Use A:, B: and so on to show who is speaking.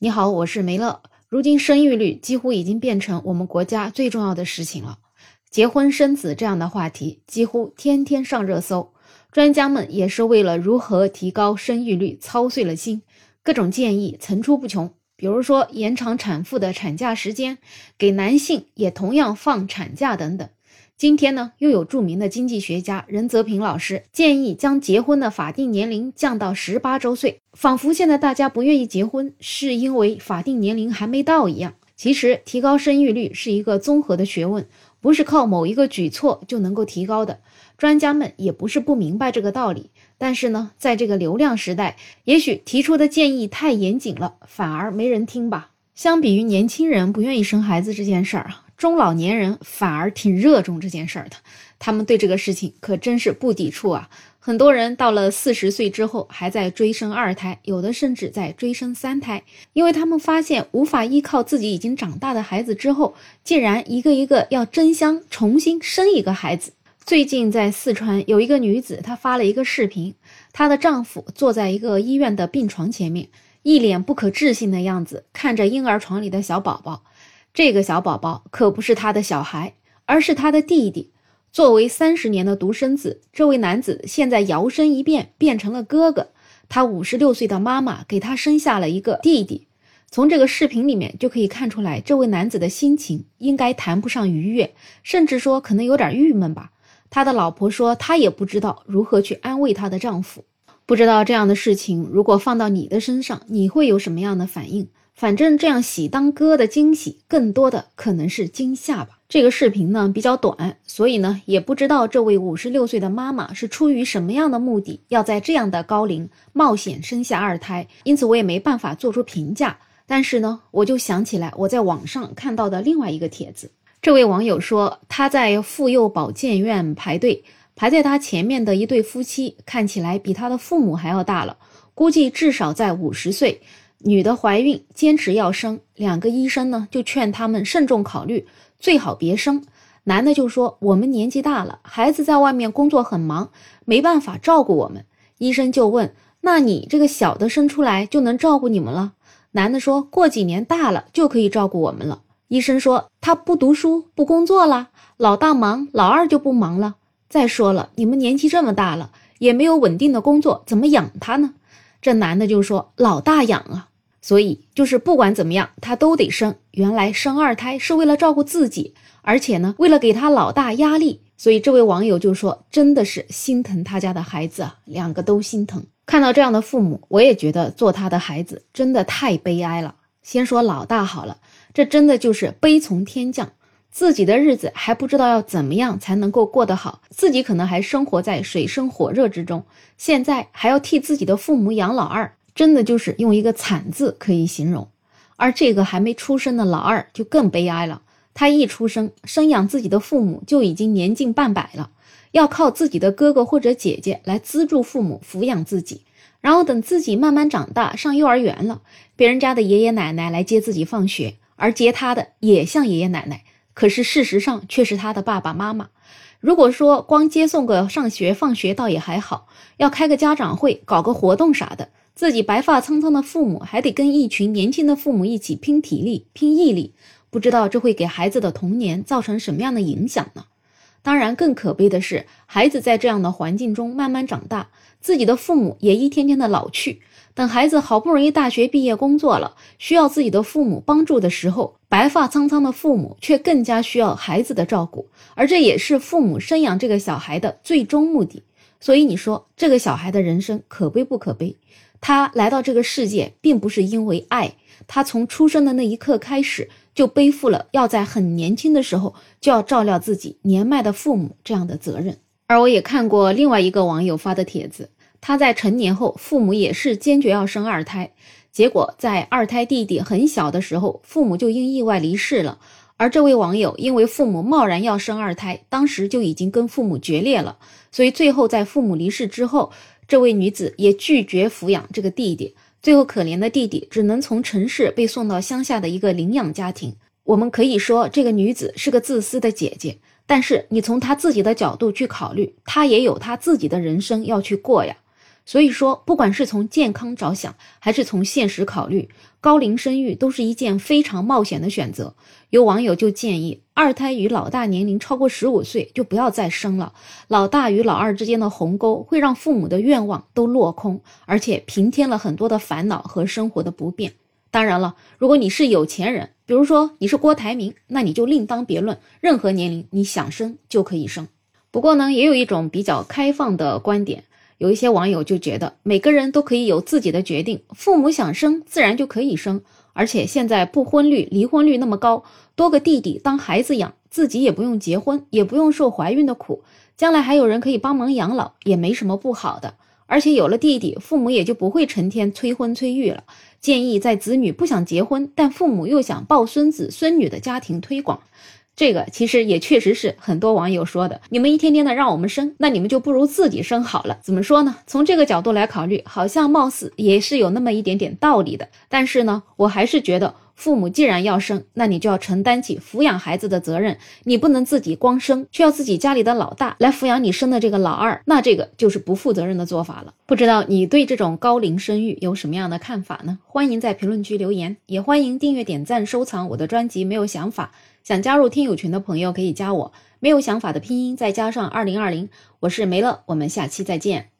A: 你好，我是梅乐。如今生育率几乎已经变成我们国家最重要的事情了，结婚生子这样的话题几乎天天上热搜。专家们也是为了如何提高生育率操碎了心，各种建议层出不穷。比如说延长产妇的产假时间，给男性也同样放产假等等。今天呢，又有著名的经济学家任泽平老师建议将结婚的法定年龄降到十八周岁，仿佛现在大家不愿意结婚是因为法定年龄还没到一样。其实，提高生育率是一个综合的学问，不是靠某一个举措就能够提高的。专家们也不是不明白这个道理，但是呢，在这个流量时代，也许提出的建议太严谨了，反而没人听吧。相比于年轻人不愿意生孩子这件事儿啊。中老年人反而挺热衷这件事儿的，他们对这个事情可真是不抵触啊！很多人到了四十岁之后还在追生二胎，有的甚至在追生三胎，因为他们发现无法依靠自己已经长大的孩子之后，竟然一个一个要争相重新生一个孩子。最近在四川有一个女子，她发了一个视频，她的丈夫坐在一个医院的病床前面，一脸不可置信的样子，看着婴儿床里的小宝宝。这个小宝宝可不是他的小孩，而是他的弟弟。作为三十年的独生子，这位男子现在摇身一变变成了哥哥。他五十六岁的妈妈给他生下了一个弟弟。从这个视频里面就可以看出来，这位男子的心情应该谈不上愉悦，甚至说可能有点郁闷吧。他的老婆说，她也不知道如何去安慰她的丈夫。不知道这样的事情如果放到你的身上，你会有什么样的反应？反正这样喜当哥的惊喜，更多的可能是惊吓吧。这个视频呢比较短，所以呢也不知道这位五十六岁的妈妈是出于什么样的目的，要在这样的高龄冒险生下二胎，因此我也没办法做出评价。但是呢，我就想起来我在网上看到的另外一个帖子，这位网友说他在妇幼保健院排队，排在他前面的一对夫妻看起来比他的父母还要大了，估计至少在五十岁。女的怀孕，坚持要生，两个医生呢就劝他们慎重考虑，最好别生。男的就说：“我们年纪大了，孩子在外面工作很忙，没办法照顾我们。”医生就问：“那你这个小的生出来就能照顾你们了？”男的说过几年大了就可以照顾我们了。医生说：“他不读书不工作了，老大忙，老二就不忙了。再说了，你们年纪这么大了，也没有稳定的工作，怎么养他呢？”这男的就说：“老大养啊。”所以就是不管怎么样，他都得生。原来生二胎是为了照顾自己，而且呢，为了给他老大压力。所以这位网友就说：“真的是心疼他家的孩子啊，两个都心疼。”看到这样的父母，我也觉得做他的孩子真的太悲哀了。先说老大好了，这真的就是悲从天降，自己的日子还不知道要怎么样才能够过得好，自己可能还生活在水深火热之中，现在还要替自己的父母养老二。真的就是用一个惨字可以形容，而这个还没出生的老二就更悲哀了。他一出生，生养自己的父母就已经年近半百了，要靠自己的哥哥或者姐姐来资助父母抚养自己。然后等自己慢慢长大，上幼儿园了，别人家的爷爷奶奶来接自己放学，而接他的也像爷爷奶奶，可是事实上却是他的爸爸妈妈。如果说光接送个上学放学倒也还好，要开个家长会，搞个活动啥的。自己白发苍苍的父母还得跟一群年轻的父母一起拼体力、拼毅力，不知道这会给孩子的童年造成什么样的影响呢？当然，更可悲的是，孩子在这样的环境中慢慢长大，自己的父母也一天天的老去。等孩子好不容易大学毕业工作了，需要自己的父母帮助的时候，白发苍苍的父母却更加需要孩子的照顾，而这也是父母生养这个小孩的最终目的。所以你说，这个小孩的人生可悲不可悲？他来到这个世界，并不是因为爱，他从出生的那一刻开始，就背负了要在很年轻的时候就要照料自己年迈的父母这样的责任。而我也看过另外一个网友发的帖子，他在成年后，父母也是坚决要生二胎，结果在二胎弟弟很小的时候，父母就因意外离世了。而这位网友因为父母贸然要生二胎，当时就已经跟父母决裂了，所以最后在父母离世之后。这位女子也拒绝抚养这个弟弟，最后可怜的弟弟只能从城市被送到乡下的一个领养家庭。我们可以说这个女子是个自私的姐姐，但是你从她自己的角度去考虑，她也有她自己的人生要去过呀。所以说，不管是从健康着想，还是从现实考虑，高龄生育都是一件非常冒险的选择。有网友就建议，二胎与老大年龄超过十五岁就不要再生了。老大与老二之间的鸿沟会让父母的愿望都落空，而且平添了很多的烦恼和生活的不便。当然了，如果你是有钱人，比如说你是郭台铭，那你就另当别论，任何年龄你想生就可以生。不过呢，也有一种比较开放的观点。有一些网友就觉得每个人都可以有自己的决定，父母想生自然就可以生，而且现在不婚率、离婚率那么高，多个弟弟当孩子养，自己也不用结婚，也不用受怀孕的苦，将来还有人可以帮忙养老，也没什么不好的。而且有了弟弟，父母也就不会成天催婚催育了。建议在子女不想结婚，但父母又想抱孙子孙女的家庭推广。这个其实也确实是很多网友说的，你们一天天的让我们生，那你们就不如自己生好了。怎么说呢？从这个角度来考虑，好像貌似也是有那么一点点道理的。但是呢，我还是觉得，父母既然要生，那你就要承担起抚养孩子的责任。你不能自己光生，却要自己家里的老大来抚养你生的这个老二，那这个就是不负责任的做法了。不知道你对这种高龄生育有什么样的看法呢？欢迎在评论区留言，也欢迎订阅、点赞、收藏我的专辑。没有想法。想加入听友群的朋友可以加我，没有想法的拼音再加上二零二零，我是梅乐，我们下期再见。